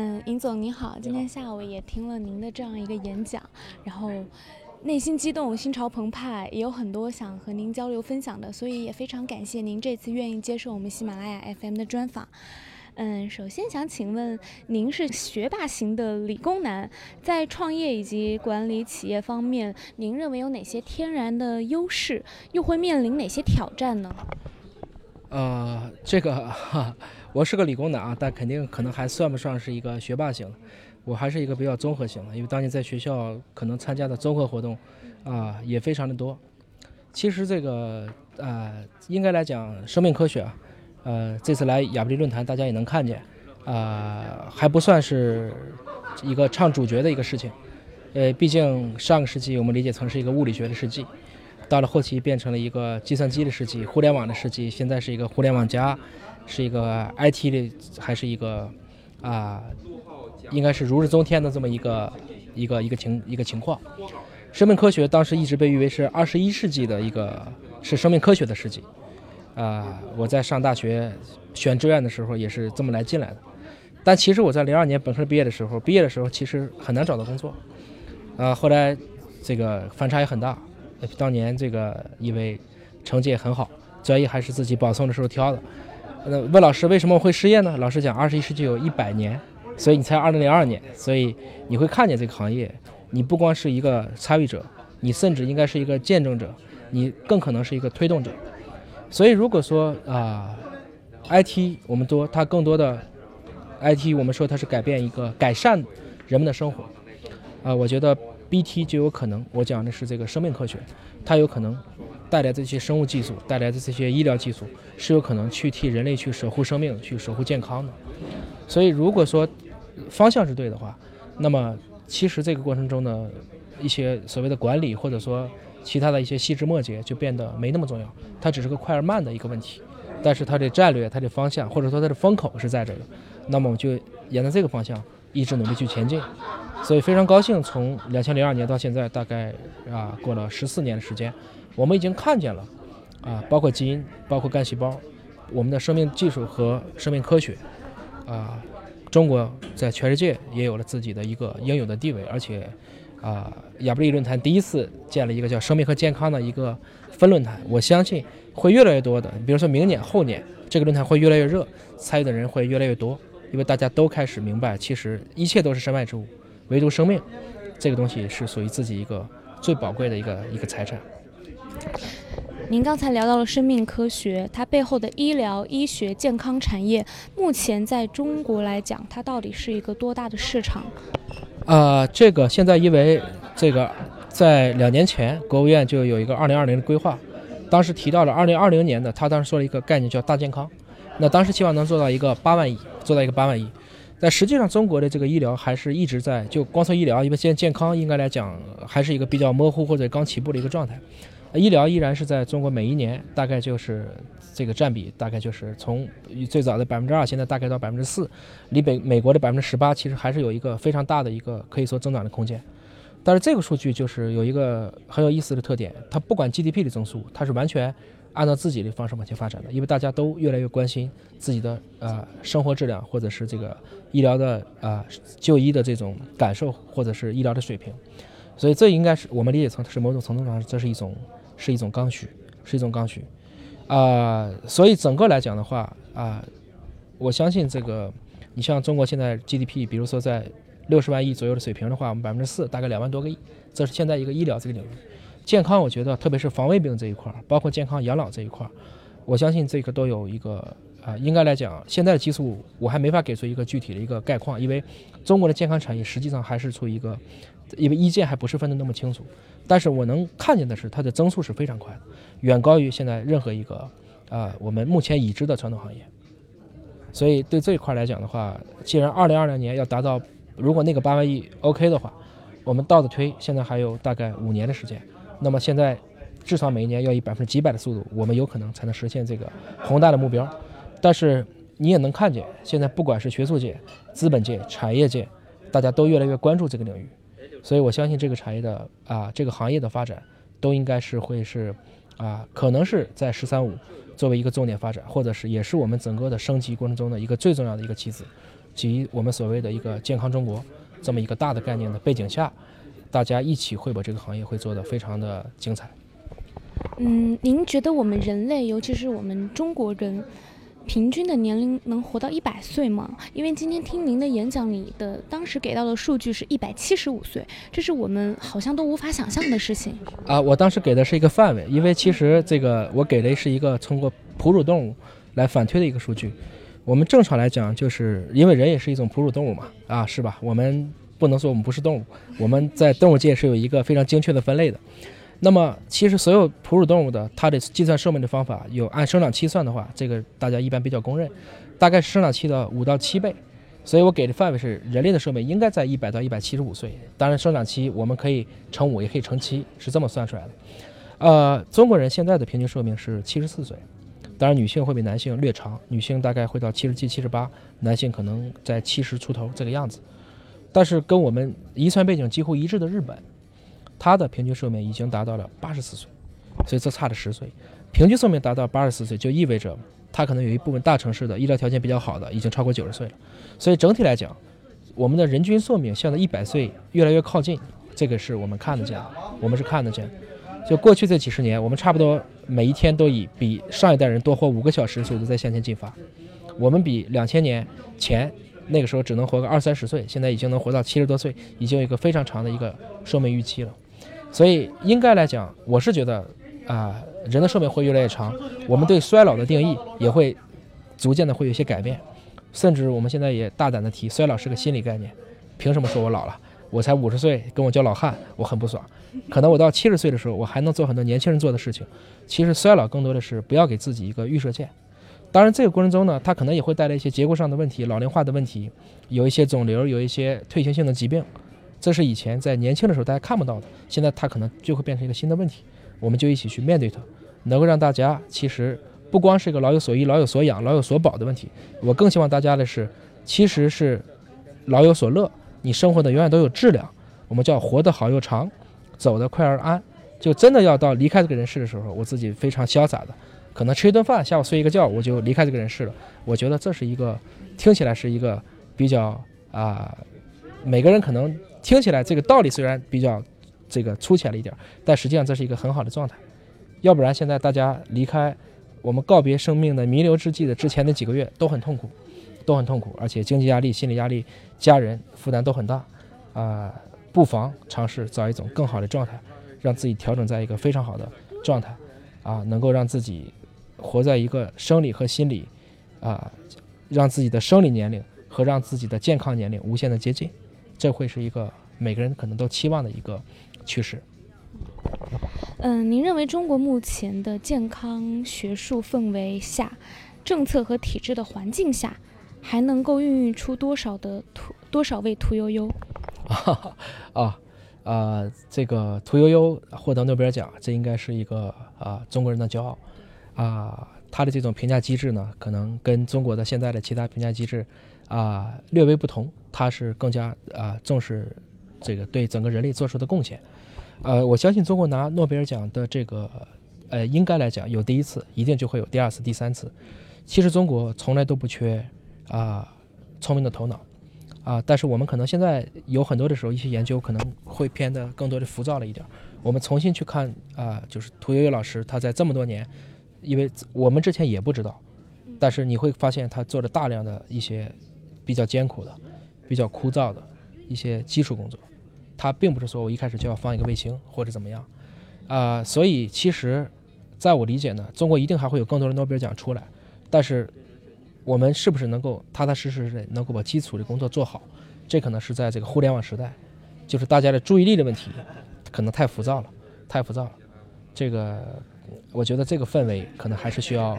嗯，尹总您好，今天下午也听了您的这样一个演讲，然后内心激动，心潮澎湃，也有很多想和您交流分享的，所以也非常感谢您这次愿意接受我们喜马拉雅 FM 的专访。嗯，首先想请问，您是学霸型的理工男，在创业以及管理企业方面，您认为有哪些天然的优势，又会面临哪些挑战呢？呃，这个哈。我是个理工男啊，但肯定可能还算不上是一个学霸型，我还是一个比较综合型的，因为当年在学校可能参加的综合活动，啊也非常的多。其实这个啊，应该来讲生命科学啊，呃这次来亚布力论坛大家也能看见，啊还不算是一个唱主角的一个事情，呃毕竟上个世纪我们理解成是一个物理学的世纪，到了后期变成了一个计算机的世纪、互联网的世纪，现在是一个互联网加。是一个 IT 的，还是一个啊，应该是如日中天的这么一个一个一个情一个情况。生命科学当时一直被誉为是二十一世纪的一个是生命科学的世纪啊。我在上大学选志愿的时候也是这么来进来的。但其实我在零二年本科毕业的时候，毕业的时候其实很难找到工作啊。后来这个反差也很大，当年这个因为成绩也很好，专业还是自己保送的时候挑的。那问老师为什么会失业呢？老师讲，二十一世纪有一百年，所以你才二零零二年，所以你会看见这个行业，你不光是一个参与者，你甚至应该是一个见证者，你更可能是一个推动者。所以如果说啊，IT 我们多，它更多的 IT 我们说它是改变一个改善人们的生活，啊，我觉得 BT 就有可能，我讲的是这个生命科学，它有可能。带来这些生物技术，带来的这些医疗技术，是有可能去替人类去守护生命、去守护健康的。所以，如果说方向是对的话，那么其实这个过程中呢，一些所谓的管理或者说其他的一些细枝末节就变得没那么重要，它只是个快而慢的一个问题。但是它的战略、它的方向或者说它的风口是在这的，那么我们就沿着这个方向一直努力去前进。所以非常高兴，从两千零二年到现在，大概啊过了十四年的时间。我们已经看见了，啊，包括基因，包括干细胞，我们的生命技术和生命科学，啊，中国在全世界也有了自己的一个应有的地位，而且，啊，亚布力论坛第一次建了一个叫“生命和健康”的一个分论坛，我相信会越来越多的。比如说明年、后年，这个论坛会越来越热，参与的人会越来越多，因为大家都开始明白，其实一切都是身外之物，唯独生命这个东西是属于自己一个最宝贵的一个一个财产。您刚才聊到了生命科学，它背后的医疗、医学、健康产业，目前在中国来讲，它到底是一个多大的市场？啊，这个现在因为这个，在两年前，国务院就有一个二零二零的规划，当时提到了二零二零年的，他当时说了一个概念叫大健康，那当时希望能做到一个八万亿，做到一个八万亿。但实际上，中国的这个医疗还是一直在就光说医疗，因为现在健康应该来讲还是一个比较模糊或者刚起步的一个状态。医疗依然是在中国每一年大概就是这个占比，大概就是从最早的百分之二，现在大概到百分之四，离北美国的百分之十八其实还是有一个非常大的一个可以说增长的空间。但是这个数据就是有一个很有意思的特点，它不管 GDP 的增速，它是完全按照自己的方式往前发展的，因为大家都越来越关心自己的呃生活质量，或者是这个医疗的啊就医的这种感受，或者是医疗的水平。所以这应该是我们理解成是某种程度上这是一种。是一种刚需，是一种刚需，啊，所以整个来讲的话，啊，我相信这个，你像中国现在 GDP，比如说在六十万亿左右的水平的话，我们百分之四，大概两万多个亿，这是现在一个医疗这个领域，健康，我觉得特别是防卫病这一块儿，包括健康养老这一块儿，我相信这个都有一个啊，应该来讲，现在的技术我还没法给出一个具体的一个概况，因为中国的健康产业实际上还是处于一个。因为一建还不是分得那么清楚，但是我能看见的是它的增速是非常快的，远高于现在任何一个啊我们目前已知的传统行业。所以对这一块来讲的话，既然二零二零年要达到，如果那个八万亿 OK 的话，我们倒着推，现在还有大概五年的时间，那么现在至少每一年要以百分之几百的速度，我们有可能才能实现这个宏大的目标。但是你也能看见，现在不管是学术界、资本界、产业界，大家都越来越关注这个领域。所以，我相信这个产业的啊，这个行业的发展，都应该是会是，啊，可能是在“十三五”作为一个重点发展，或者是也是我们整个的升级过程中的一个最重要的一个棋子，及我们所谓的一个健康中国这么一个大的概念的背景下，大家一起会把这个行业会做得非常的精彩。嗯，您觉得我们人类，尤其是我们中国人，平均的年龄能活到一百岁吗？因为今天听您的演讲里的，当时给到的数据是一百七十五岁，这是我们好像都无法想象的事情。啊，我当时给的是一个范围，因为其实这个我给的是一个通过哺乳动物来反推的一个数据。我们正常来讲，就是因为人也是一种哺乳动物嘛，啊，是吧？我们不能说我们不是动物，我们在动物界是有一个非常精确的分类的。那么，其实所有哺乳动物的它的计算寿命的方法，有按生长期算的话，这个大家一般比较公认，大概是生长期的五到七倍。所以我给的范围是人类的寿命应该在一百到一百七十五岁。当然，生长期我们可以乘五，也可以乘七，是这么算出来的。呃，中国人现在的平均寿命是七十四岁，当然女性会比男性略长，女性大概会到七十七、七十八，男性可能在七十出头这个样子。但是跟我们遗传背景几乎一致的日本。它的平均寿命已经达到了八十四岁，所以这差了十岁。平均寿命达到八十四岁，就意味着它可能有一部分大城市的医疗条件比较好的，已经超过九十岁了。所以整体来讲，我们的人均寿命向着一百岁越来越靠近，这个是我们看得见，我们是看得见。就过去这几十年，我们差不多每一天都以比上一代人多活五个小时的速度在向前进发。我们比两千年前那个时候只能活个二三十岁，现在已经能活到七十多岁，已经有一个非常长的一个寿命预期了。所以应该来讲，我是觉得，啊，人的寿命会越来越长，我们对衰老的定义也会逐渐的会有一些改变，甚至我们现在也大胆的提，衰老是个心理概念。凭什么说我老了？我才五十岁，跟我叫老汉，我很不爽。可能我到七十岁的时候，我还能做很多年轻人做的事情。其实衰老更多的是不要给自己一个预设线。当然，这个过程中呢，它可能也会带来一些结构上的问题，老龄化的问题，有一些肿瘤，有一些退行性的疾病。这是以前在年轻的时候大家看不到的，现在它可能就会变成一个新的问题，我们就一起去面对它，能够让大家其实不光是一个老有所依、老有所养、老有所保的问题，我更希望大家的是，其实是老有所乐，你生活的永远都有质量，我们叫活得好又长，走得快而安，就真的要到离开这个人世的时候，我自己非常潇洒的，可能吃一顿饭，下午睡一个觉，我就离开这个人世了。我觉得这是一个听起来是一个比较啊，每个人可能。听起来这个道理虽然比较这个粗浅了一点，但实际上这是一个很好的状态。要不然现在大家离开我们告别生命的弥留之际的之前的几个月都很痛苦，都很痛苦，而且经济压力、心理压力、家人负担都很大啊。不妨尝试找一种更好的状态，让自己调整在一个非常好的状态啊，能够让自己活在一个生理和心理啊，让自己的生理年龄和让自己的健康年龄无限的接近。这会是一个每个人可能都期望的一个趋势。嗯，您认为中国目前的健康学术氛围下，政策和体制的环境下，还能够孕育出多少的屠多少位屠呦呦？啊啊，这个屠呦呦获得诺贝尔奖，这应该是一个啊中国人的骄傲啊。他的这种评价机制呢，可能跟中国的现在的其他评价机制。啊，略微不同，他是更加啊重视这个对整个人类做出的贡献。呃，我相信中国拿诺贝尔奖的这个，呃，应该来讲有第一次，一定就会有第二次、第三次。其实中国从来都不缺啊聪明的头脑啊，但是我们可能现在有很多的时候，一些研究可能会偏的更多的浮躁了一点。我们重新去看啊，就是屠呦呦老师，他在这么多年，因为我们之前也不知道，但是你会发现他做了大量的一些。比较艰苦的、比较枯燥的一些基础工作，他并不是说我一开始就要放一个卫星或者怎么样，啊，所以其实，在我理解呢，中国一定还会有更多的诺贝尔奖出来，但是我们是不是能够踏踏实实的能够把基础的工作做好，这可能是在这个互联网时代，就是大家的注意力的问题，可能太浮躁了，太浮躁了，这个我觉得这个氛围可能还是需要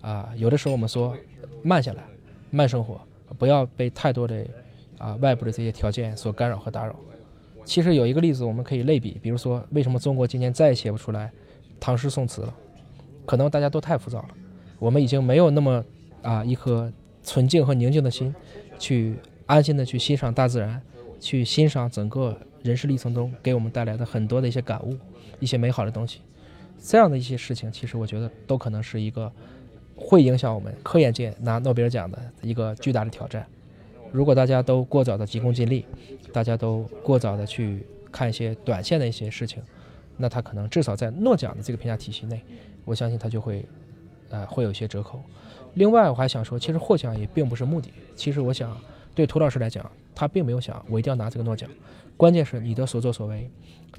啊，有的时候我们说慢下来，慢生活。不要被太多的啊外部的这些条件所干扰和打扰。其实有一个例子我们可以类比，比如说为什么中国今年再也写不出来唐诗宋词了？可能大家都太浮躁了，我们已经没有那么啊一颗纯净和宁静的心，去安心的去欣赏大自然，去欣赏整个人世历程中给我们带来的很多的一些感悟，一些美好的东西。这样的一些事情，其实我觉得都可能是一个。会影响我们科研界拿诺贝尔奖的一个巨大的挑战，如果大家都过早的急功近利，大家都过早的去看一些短线的一些事情，那他可能至少在诺奖的这个评价体系内，我相信他就会，呃，会有一些折扣。另外，我还想说，其实获奖也并不是目的。其实我想，对涂老师来讲，他并没有想我一定要拿这个诺奖，关键是你的所作所为，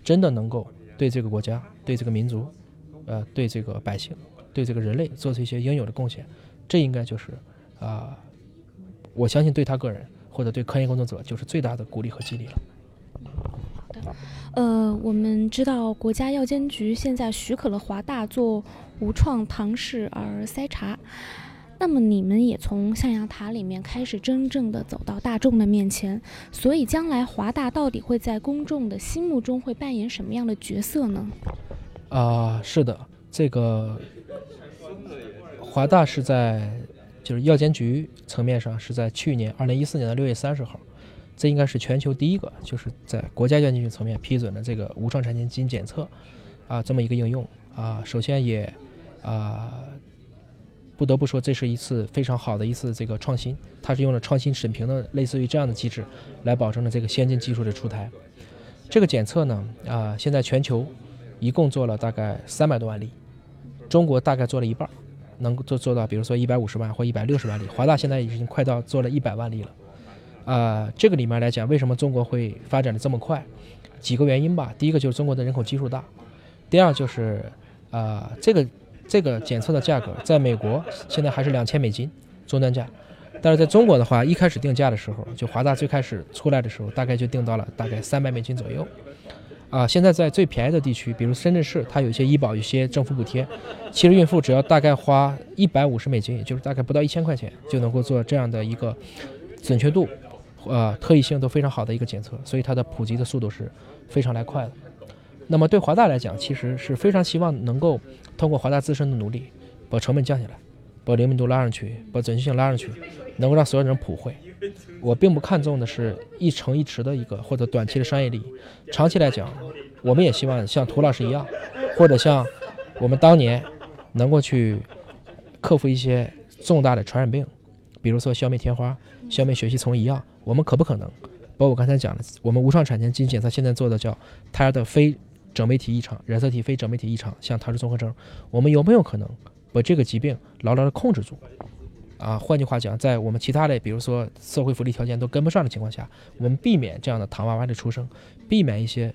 真的能够对这个国家、对这个民族，呃，对这个百姓、对这个人类做出一些应有的贡献，这应该就是啊。我相信对他个人或者对科研工作者就是最大的鼓励和激励了。好的，呃，我们知道国家药监局现在许可了华大做无创唐氏儿筛查，那么你们也从象牙塔里面开始真正的走到大众的面前，所以将来华大到底会在公众的心目中会扮演什么样的角色呢？啊，是的，这个华大是在。就是药监局层面上是在去年二零一四年的六月三十号，这应该是全球第一个，就是在国家药监局层面批准的这个无创产前基因检测，啊，这么一个应用啊。首先也啊，不得不说这是一次非常好的一次这个创新，它是用了创新审评的类似于这样的机制，来保证了这个先进技术的出台。这个检测呢啊，现在全球一共做了大概三百多万例，中国大概做了一半。能够做做到，比如说一百五十万或一百六十万例，华大现在已经快到做了一百万例了，啊，这个里面来讲，为什么中国会发展的这么快？几个原因吧。第一个就是中国的人口基数大，第二就是，啊，这个这个检测的价格在美国现在还是两千美金终端价，但是在中国的话，一开始定价的时候，就华大最开始出来的时候，大概就定到了大概三百美金左右。啊，现在在最便宜的地区，比如深圳市，它有一些医保、一些政府补贴，其实孕妇只要大概花一百五十美金，也就是大概不到一千块钱，就能够做这样的一个准确度、呃特异性都非常好的一个检测，所以它的普及的速度是非常来快的。那么对华大来讲，其实是非常希望能够通过华大自身的努力，把成本降下来，把灵敏度拉上去，把准确性拉上去，能够让所有人普惠。我并不看重的是一城一池的一个或者短期的商业利益，长期来讲，我们也希望像涂老师一样，或者像我们当年能够去克服一些重大的传染病，比如说消灭天花、消灭血吸虫一样，我们可不可能？包括刚才讲的，我们无创产前基因检测现在做的叫胎儿的非整酶体异常、染色体非整酶体异常，像唐氏综合征，我们有没有可能把这个疾病牢牢的控制住？啊，换句话讲，在我们其他的，比如说社会福利条件都跟不上的情况下，我们避免这样的糖娃娃的出生，避免一些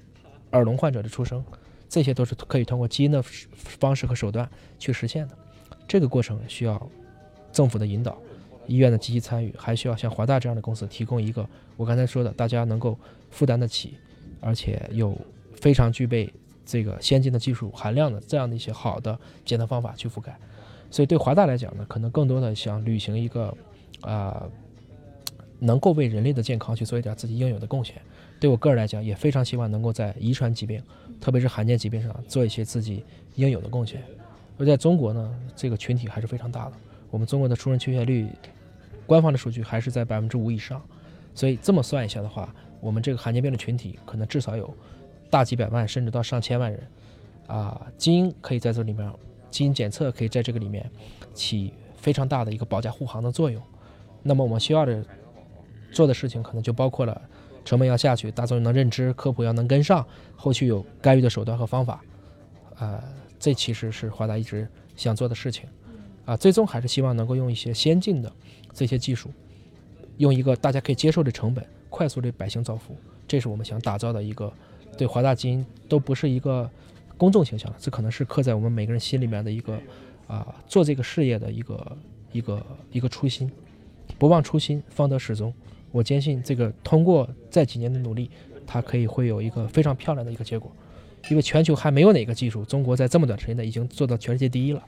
耳聋患者的出生，这些都是可以通过基因的方式和手段去实现的。这个过程需要政府的引导，医院的积极参与，还需要像华大这样的公司提供一个我刚才说的大家能够负担得起，而且有非常具备这个先进的技术含量的这样的一些好的检测方法去覆盖。所以对华大来讲呢，可能更多的想履行一个，啊，能够为人类的健康去做一点自己应有的贡献。对我个人来讲，也非常希望能够在遗传疾病，特别是罕见疾病上做一些自己应有的贡献。而在中国呢，这个群体还是非常大的。我们中国的出生缺陷率，官方的数据还是在百分之五以上。所以这么算一下的话，我们这个罕见病的群体可能至少有大几百万，甚至到上千万人。啊，基因可以在这里面。基因检测可以在这个里面起非常大的一个保驾护航的作用。那么我们需要的做的事情可能就包括了成本要下去，大众能认知，科普要能跟上，后续有干预的手段和方法。呃，这其实是华大一直想做的事情。啊，最终还是希望能够用一些先进的这些技术，用一个大家可以接受的成本，快速的百姓造福。这是我们想打造的一个对华大基因都不是一个。公众形象，这可能是刻在我们每个人心里面的一个，啊，做这个事业的一个一个一个初心，不忘初心，方得始终。我坚信这个通过这几年的努力，它可以会有一个非常漂亮的一个结果。因为全球还没有哪个技术，中国在这么短时间内已经做到全世界第一了。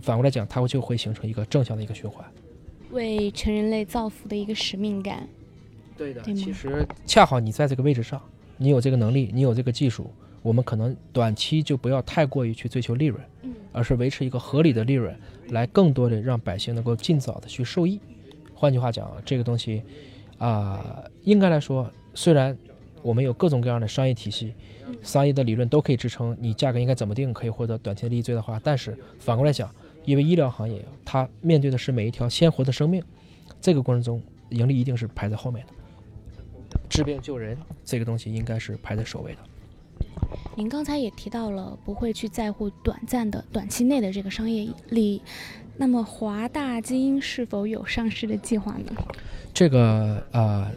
反过来讲，它就会形成一个正向的一个循环，为全人类造福的一个使命感。对的，其实恰好你在这个位置上，你有这个能力，你有这个技术。我们可能短期就不要太过于去追求利润，而是维持一个合理的利润，来更多的让百姓能够尽早的去受益。换句话讲，这个东西，啊，应该来说，虽然我们有各种各样的商业体系、商业的理论都可以支撑你价格应该怎么定可以获得短期的利益最大化，但是反过来讲，因为医疗行业它面对的是每一条鲜活的生命，这个过程中盈利一定是排在后面的。治病救人这个东西应该是排在首位的。您刚才也提到了不会去在乎短暂的、短期内的这个商业利益，那么华大基因是否有上市的计划呢？这个啊，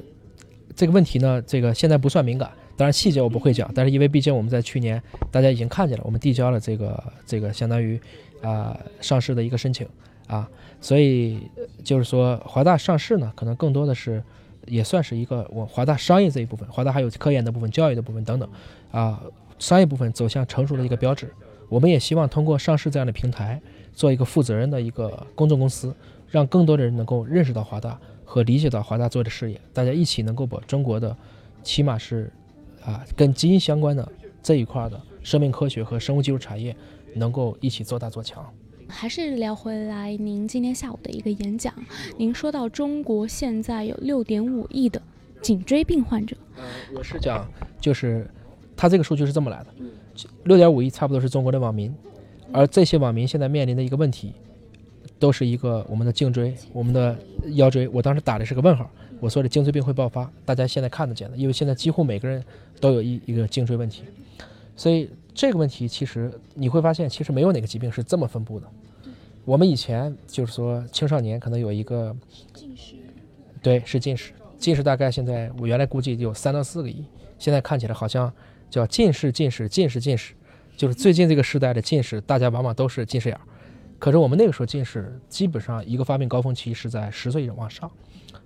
这个问题呢，这个现在不算敏感，当然细节我不会讲，但是因为毕竟我们在去年大家已经看见了，我们递交了这个这个相当于啊上市的一个申请啊，所以就是说华大上市呢，可能更多的是也算是一个我华大商业这一部分，华大还有科研的部分、教育的部分等等啊，商业部分走向成熟的一个标志。我们也希望通过上市这样的平台，做一个负责任的一个公众公司，让更多的人能够认识到华大。和理解到华大做的事业，大家一起能够把中国的，起码是，啊，跟基因相关的这一块的生命科学和生物技术产业，能够一起做大做强。还是聊回来，您今天下午的一个演讲，您说到中国现在有六点五亿的颈椎病患者。呃，我是讲，就是他这个数据是这么来的，六点五亿差不多是中国的网民，而这些网民现在面临的一个问题。都是一个我们的颈椎，我们的腰椎。我当时打的是个问号，我说的颈椎病会爆发，大家现在看得见的，因为现在几乎每个人都有一一个颈椎问题，所以这个问题其实你会发现，其实没有哪个疾病是这么分布的。我们以前就是说青少年可能有一个近视，对，是近视，近视大概现在我原来估计有三到四个亿，现在看起来好像叫近视，近视，近视，近视，就是最近这个时代的近视，大家往往都是近视眼儿。可是我们那个时候近视基本上一个发病高峰期是在十岁往上，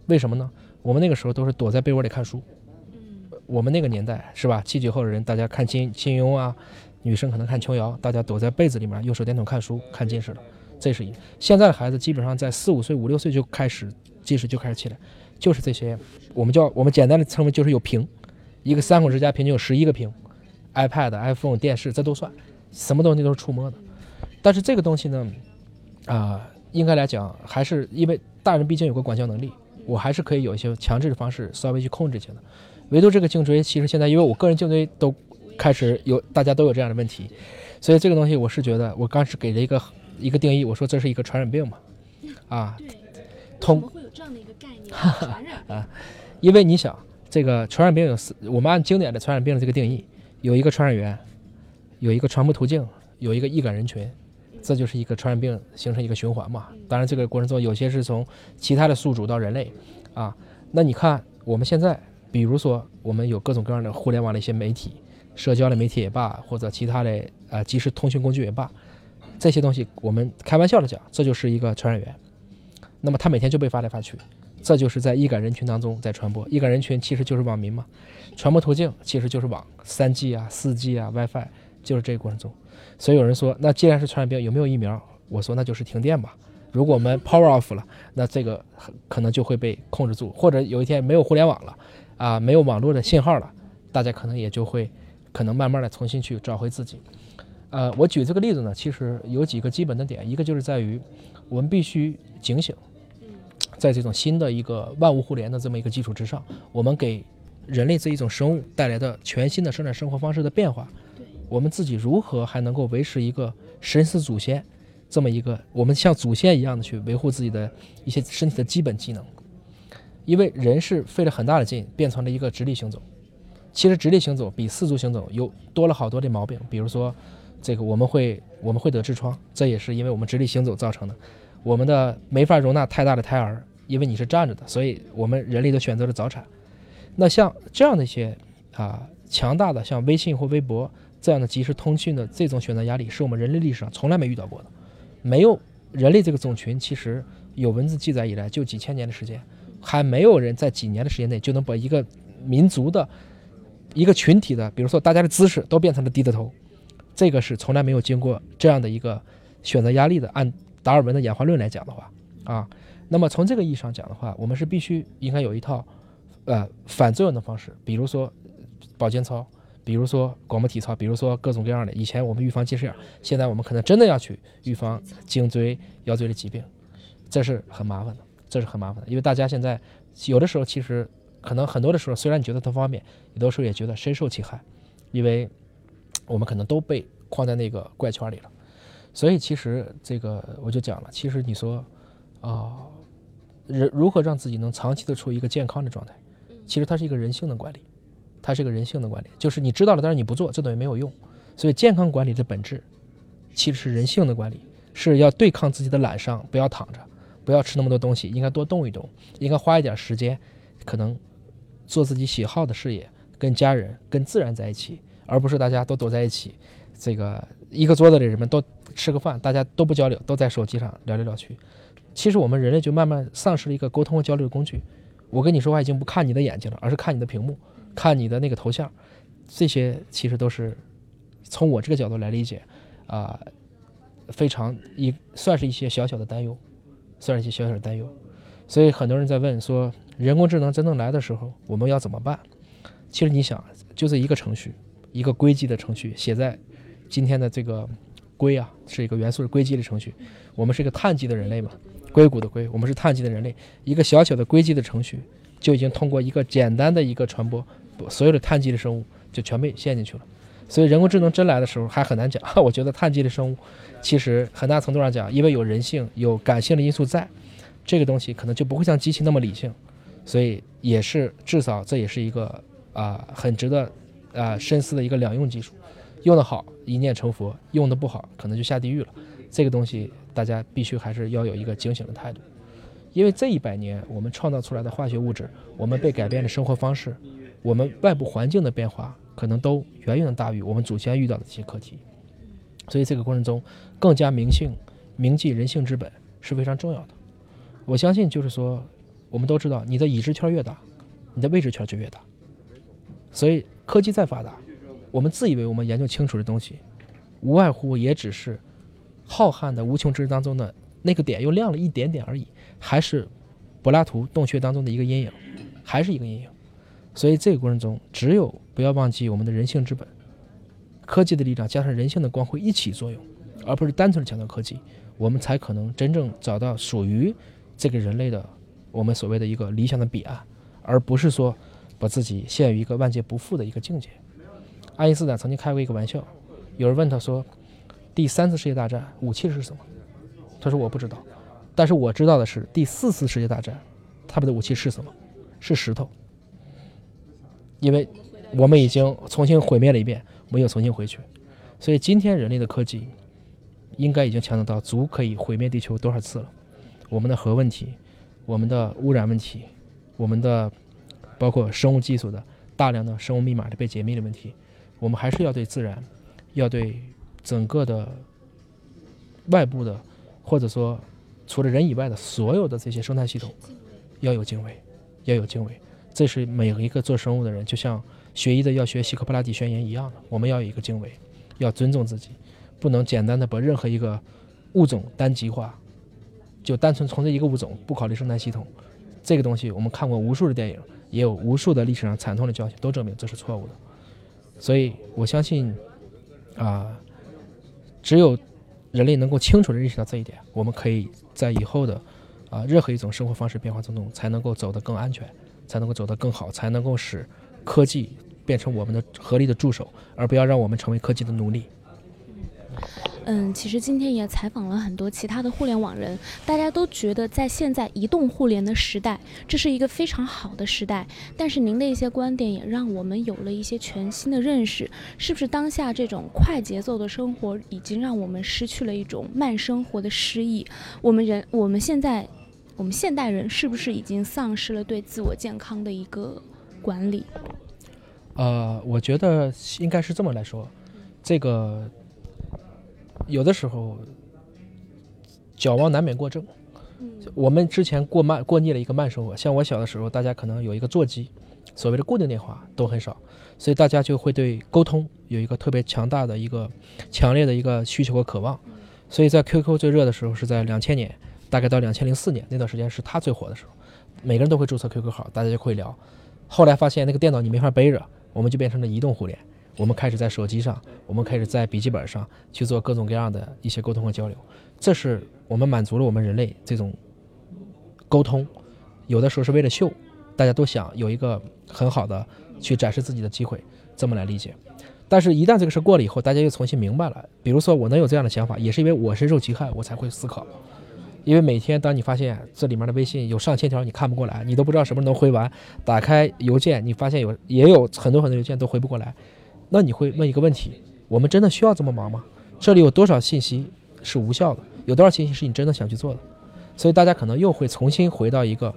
为什么呢？我们那个时候都是躲在被窝里看书。我们那个年代是吧？七九后的人，大家看金金庸啊，女生可能看琼瑶，大家躲在被子里面用手电筒看书，看近视了。这是一。现在的孩子基本上在四五岁、五六岁就开始近视就开始起来，就是这些，我们叫我们简单的称为就是有屏，一个三口之家平均有十一个屏，iPad、iPhone、电视这都算，什么东西都是触摸的。但是这个东西呢？啊，应该来讲，还是因为大人毕竟有个管教能力，我还是可以有一些强制的方式，稍微去控制一下的。唯独这个颈椎，其实现在因为我个人颈椎都开始有，大家都有这样的问题，所以这个东西我是觉得，我刚是给了一个一个定义，我说这是一个传染病嘛，啊，通会有这样的一个概念，传染啊，因为你想，这个传染病有四，我们按经典的传染病的这个定义，有一个传染源，有一个传播途径，有一个易感人群。这就是一个传染病形成一个循环嘛。当然，这个过程中有些是从其他的宿主到人类，啊，那你看我们现在，比如说我们有各种各样的互联网的一些媒体、社交的媒体也罢，或者其他的呃即时通讯工具也罢，这些东西我们开玩笑的讲，这就是一个传染源。那么它每天就被发来发去，这就是在易感人群当中在传播。易感人群其实就是网民嘛，传播途径其实就是网，三 G 啊、四 G 啊、WiFi，就是这个过程中。所以有人说，那既然是传染病，有没有疫苗？我说那就是停电吧。如果我们 power off 了，那这个可能就会被控制住，或者有一天没有互联网了，啊，没有网络的信号了，大家可能也就会可能慢慢的重新去找回自己。呃，我举这个例子呢，其实有几个基本的点，一个就是在于我们必须警醒，在这种新的一个万物互联的这么一个基础之上，我们给人类这一种生物带来的全新的生产生活方式的变化。我们自己如何还能够维持一个神似祖先这么一个我们像祖先一样的去维护自己的一些身体的基本机能？因为人是费了很大的劲变成了一个直立行走，其实直立行走比四足行走有多了好多的毛病，比如说这个我们会我们会得痔疮，这也是因为我们直立行走造成的。我们的没法容纳太大的胎儿，因为你是站着的，所以我们人类都选择了早产。那像这样的一些啊强大的像微信或微博。这样的即时通讯的这种选择压力，是我们人类历史上从来没遇到过的。没有人类这个种群，其实有文字记载以来就几千年的时间，还没有人在几年的时间内就能把一个民族的一个群体的，比如说大家的姿势都变成了低着头。这个是从来没有经过这样的一个选择压力的。按达尔文的演化论来讲的话，啊，那么从这个意义上讲的话，我们是必须应该有一套呃反作用的方式，比如说保健操。比如说广播体操，比如说各种各样的。以前我们预防近视眼，现在我们可能真的要去预防颈椎、腰椎的疾病，这是很麻烦的，这是很麻烦的。因为大家现在有的时候其实可能很多的时候，虽然你觉得它方便，有的时候也觉得深受其害，因为我们可能都被框在那个怪圈里了。所以其实这个我就讲了，其实你说啊，人如何让自己能长期的处于一个健康的状态？其实它是一个人性的管理，它是一个人性的管理，就是你知道了，但是你不做，这等于没有用。所以健康管理的本质其实是人性的管理，是要对抗自己的懒伤，不要躺着，不要吃那么多东西，应该多动一动，应该花一点时间，可能做自己喜好的事业，跟家人、跟自然在一起，而不是大家都躲在一起，这个一个桌子里人们都吃个饭，大家都不交流，都在手机上聊来聊去。其实我们人类就慢慢丧失了一个沟通和交流的工具。我跟你说话已经不看你的眼睛了，而是看你的屏幕，看你的那个头像。这些其实都是从我这个角度来理解，啊，非常一算是一些小小的担忧，算是一些小小的担忧。所以很多人在问说，人工智能真正来的时候，我们要怎么办？其实你想，就这一个程序，一个硅基的程序，写在今天的这个硅啊，是一个元素是硅基的程序。我们是一个碳基的人类嘛。硅谷的硅，我们是碳基的人类，一个小小的硅基的程序，就已经通过一个简单的一个传播，所有的碳基的生物就全被陷进去了。所以人工智能真来的时候还很难讲。我觉得碳基的生物，其实很大程度上讲，因为有人性、有感性的因素在，这个东西可能就不会像机器那么理性。所以也是至少这也是一个啊很值得啊深思的一个两用技术，用得好一念成佛，用得不好可能就下地狱了。这个东西。大家必须还是要有一个警醒的态度，因为这一百年我们创造出来的化学物质，我们被改变的生活方式，我们外部环境的变化，可能都远远大于我们祖先遇到的这些课题。所以这个过程中，更加明性、铭记人性之本是非常重要的。我相信，就是说，我们都知道，你的已知圈越大，你的未知圈就越大。所以科技再发达，我们自以为我们研究清楚的东西，无外乎也只是。浩瀚的无穷之当中的那个点又亮了一点点而已，还是柏拉图洞穴当中的一个阴影，还是一个阴影。所以这个过程中，只有不要忘记我们的人性之本，科技的力量加上人性的光辉一起作用，而不是单纯的强调科技，我们才可能真正找到属于这个人类的我们所谓的一个理想的彼岸，而不是说把自己陷于一个万劫不复的一个境界。爱因斯坦曾经开过一个玩笑，有人问他说。第三次世界大战武器是什么？他说我不知道，但是我知道的是第四次世界大战，他们的武器是什么？是石头。因为我们已经重新毁灭了一遍，没有重新回去，所以今天人类的科技应该已经强大到足可以毁灭地球多少次了。我们的核问题，我们的污染问题，我们的包括生物技术的大量的生物密码的被解密的问题，我们还是要对自然，要对。整个的外部的，或者说除了人以外的所有的这些生态系统，要有敬畏，要有敬畏。这是每一个做生物的人，就像学医的要学希克布拉底宣言一样的，我们要有一个敬畏，要尊重自己，不能简单的把任何一个物种单极化，就单纯从这一个物种不考虑生态系统。这个东西我们看过无数的电影，也有无数的历史上惨痛的教训，都证明这是错误的。所以我相信，啊。只有人类能够清楚地认识到这一点，我们可以在以后的啊任何一种生活方式变化当中，才能够走得更安全，才能够走得更好，才能够使科技变成我们的合力的助手，而不要让我们成为科技的奴隶。嗯，其实今天也采访了很多其他的互联网人，大家都觉得在现在移动互联的时代，这是一个非常好的时代。但是您的一些观点也让我们有了一些全新的认识，是不是当下这种快节奏的生活已经让我们失去了一种慢生活的诗意？我们人，我们现在，我们现代人是不是已经丧失了对自我健康的一个管理？呃，我觉得应该是这么来说，这个。有的时候，矫枉难免过正。我们之前过慢过腻了一个慢生活，像我小的时候，大家可能有一个座机，所谓的固定电话都很少，所以大家就会对沟通有一个特别强大的一个强烈的一个需求和渴望。所以在 QQ 最热的时候是在两千年，大概到两千零四年那段时间是它最火的时候，每个人都会注册 QQ 号，大家就会聊。后来发现那个电脑你没法背着，我们就变成了移动互联。我们开始在手机上，我们开始在笔记本上去做各种各样的一些沟通和交流，这是我们满足了我们人类这种沟通，有的时候是为了秀，大家都想有一个很好的去展示自己的机会，这么来理解。但是，一旦这个事过了以后，大家又重新明白了，比如说我能有这样的想法，也是因为我深受其害，我才会思考。因为每天当你发现这里面的微信有上千条你看不过来，你都不知道什么时候能回完，打开邮件你发现有也有很多很多邮件都回不过来，那你会问一个问题：我们真的需要这么忙吗？这里有多少信息是无效的？有多少信息是你真的想去做的？所以大家可能又会重新回到一个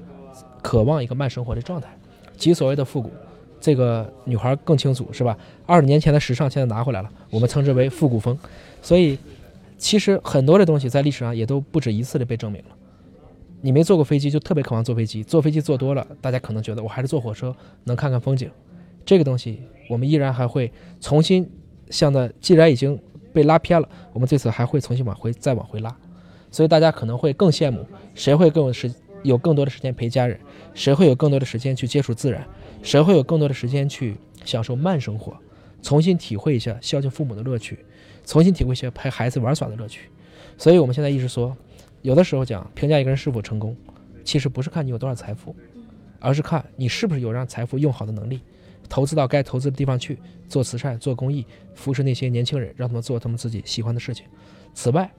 渴望一个慢生活的状态，即所谓的复古。这个女孩更清楚，是吧？二十年前的时尚现在拿回来了，我们称之为复古风。所以，其实很多的东西在历史上也都不止一次的被证明了。你没坐过飞机，就特别渴望坐飞机；坐飞机坐多了，大家可能觉得我还是坐火车能看看风景。这个东西，我们依然还会重新向的，既然已经被拉偏了，我们这次还会重新往回再往回拉。所以大家可能会更羡慕谁会更有时有更多的时间陪家人，谁会有更多的时间去接触自然。谁会有更多的时间去享受慢生活，重新体会一下孝敬父母的乐趣，重新体会一下陪孩子玩耍的乐趣？所以，我们现在一直说，有的时候讲评价一个人是否成功，其实不是看你有多少财富，而是看你是不是有让财富用好的能力，投资到该投资的地方去，做慈善、做公益，扶持那些年轻人，让他们做他们自己喜欢的事情。此外，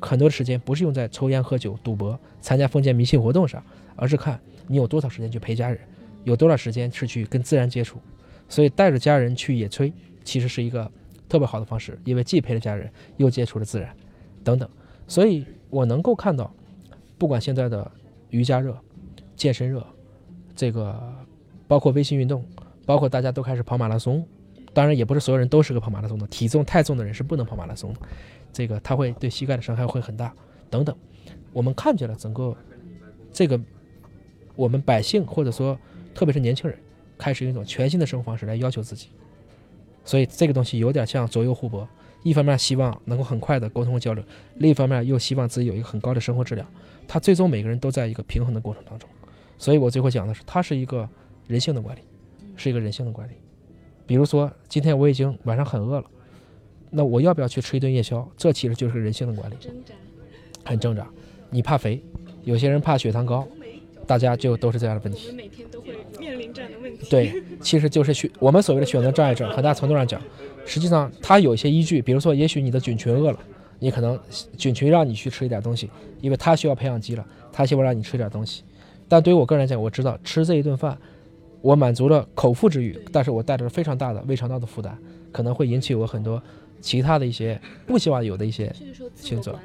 很多的时间不是用在抽烟、喝酒、赌博、参加封建迷信活动上，而是看你有多少时间去陪家人。有多少时间是去跟自然接触，所以带着家人去野炊，其实是一个特别好的方式，因为既陪了家人，又接触了自然，等等。所以我能够看到，不管现在的瑜伽热、健身热，这个包括微信运动，包括大家都开始跑马拉松，当然也不是所有人都适合跑马拉松的，体重太重的人是不能跑马拉松的，这个他会对膝盖的伤害会很大，等等。我们看见了整个这个我们百姓或者说。特别是年轻人，开始用一种全新的生活方式来要求自己，所以这个东西有点像左右互搏。一方面希望能够很快的沟通和交流，另一方面又希望自己有一个很高的生活质量。他最终每个人都在一个平衡的过程当中。所以我最后讲的是，它是一个人性的管理，是一个人性的管理。比如说，今天我已经晚上很饿了，那我要不要去吃一顿夜宵？这其实就是个人性的管理，很挣扎。你怕肥，有些人怕血糖高。大家就都是这样的问题。我们每天都会 面临这样的问题。对，其实就是选我们所谓的选择障碍症，很大程度上讲，实际上它有一些依据。比如说，也许你的菌群饿了，你可能菌群让你去吃一点东西，因为它需要培养基了，它希望让你吃点东西。但对于我个人来讲，我知道吃这一顿饭，我满足了口腹之欲，但是我带着非常大的胃肠道的负担，可能会引起我很多其他的一些不希望有的一些行走，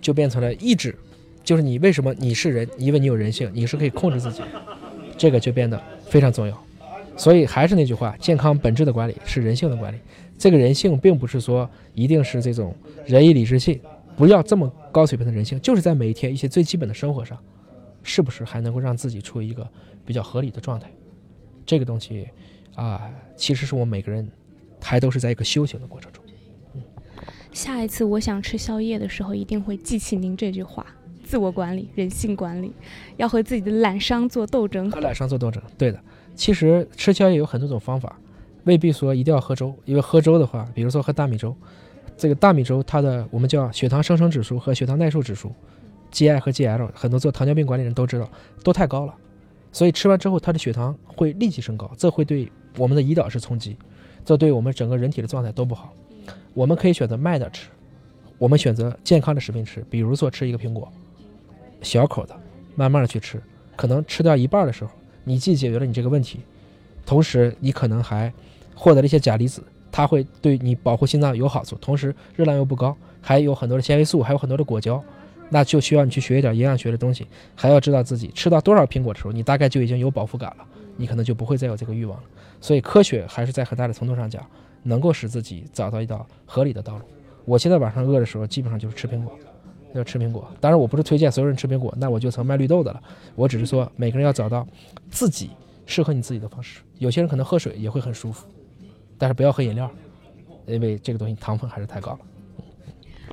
就变成了意志。就是你为什么你是人？因为你有人性，你是可以控制自己，这个就变得非常重要。所以还是那句话，健康本质的管理是人性的管理。这个人性并不是说一定是这种仁义礼智信，不要这么高水平的人性，就是在每一天一些最基本的生活上，是不是还能够让自己处于一个比较合理的状态？这个东西啊，其实是我们每个人还都是在一个修行的过程中。嗯，下一次我想吃宵夜的时候，一定会记起您这句话。自我管理、人性管理，要和自己的懒商做斗争。和懒商做斗争，对的。其实吃宵夜有很多种方法，未必说一定要喝粥。因为喝粥的话，比如说喝大米粥，这个大米粥它的我们叫血糖生成指数和血糖耐受指数，GI 和 GL，很多做糖尿病管理人都知道都太高了，所以吃完之后他的血糖会立即升高，这会对我们的胰岛是冲击，这对我们整个人体的状态都不好。我们可以选择慢点吃，我们选择健康的食品吃，比如说吃一个苹果。小口的，慢慢的去吃，可能吃掉一半的时候，你既解决了你这个问题，同时你可能还获得了一些钾离子，它会对你保护心脏有好处，同时热量又不高，还有很多的纤维素，还有很多的果胶，那就需要你去学一点营养学的东西，还要知道自己吃到多少苹果的时候，你大概就已经有饱腹感了，你可能就不会再有这个欲望了。所以科学还是在很大的程度上讲，能够使自己找到一道合理的道路。我现在晚上饿的时候，基本上就是吃苹果。要吃苹果，当然我不是推荐所有人吃苹果，那我就成卖绿豆的了。我只是说，每个人要找到自己适合你自己的方式。有些人可能喝水也会很舒服，但是不要喝饮料，因为这个东西糖分还是太高了。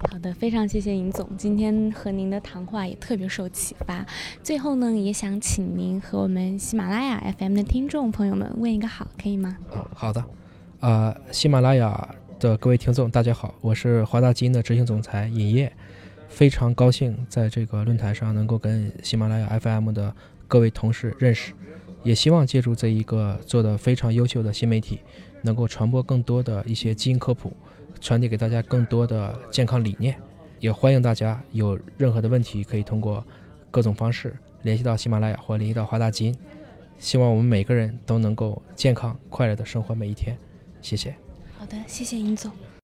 好的，非常谢谢尹总，今天和您的谈话也特别受启发。最后呢，也想请您和我们喜马拉雅 FM 的听众朋友们问一个好，可以吗？嗯，好的。啊，喜马拉雅的各位听众，大家好，我是华大基因的执行总裁尹烨。非常高兴在这个论坛上能够跟喜马拉雅 FM 的各位同事认识，也希望借助这一个做的非常优秀的新媒体，能够传播更多的一些基因科普，传递给大家更多的健康理念。也欢迎大家有任何的问题可以通过各种方式联系到喜马拉雅或联系到华大基因。希望我们每个人都能够健康快乐的生活每一天。谢谢。好的，谢谢尹总。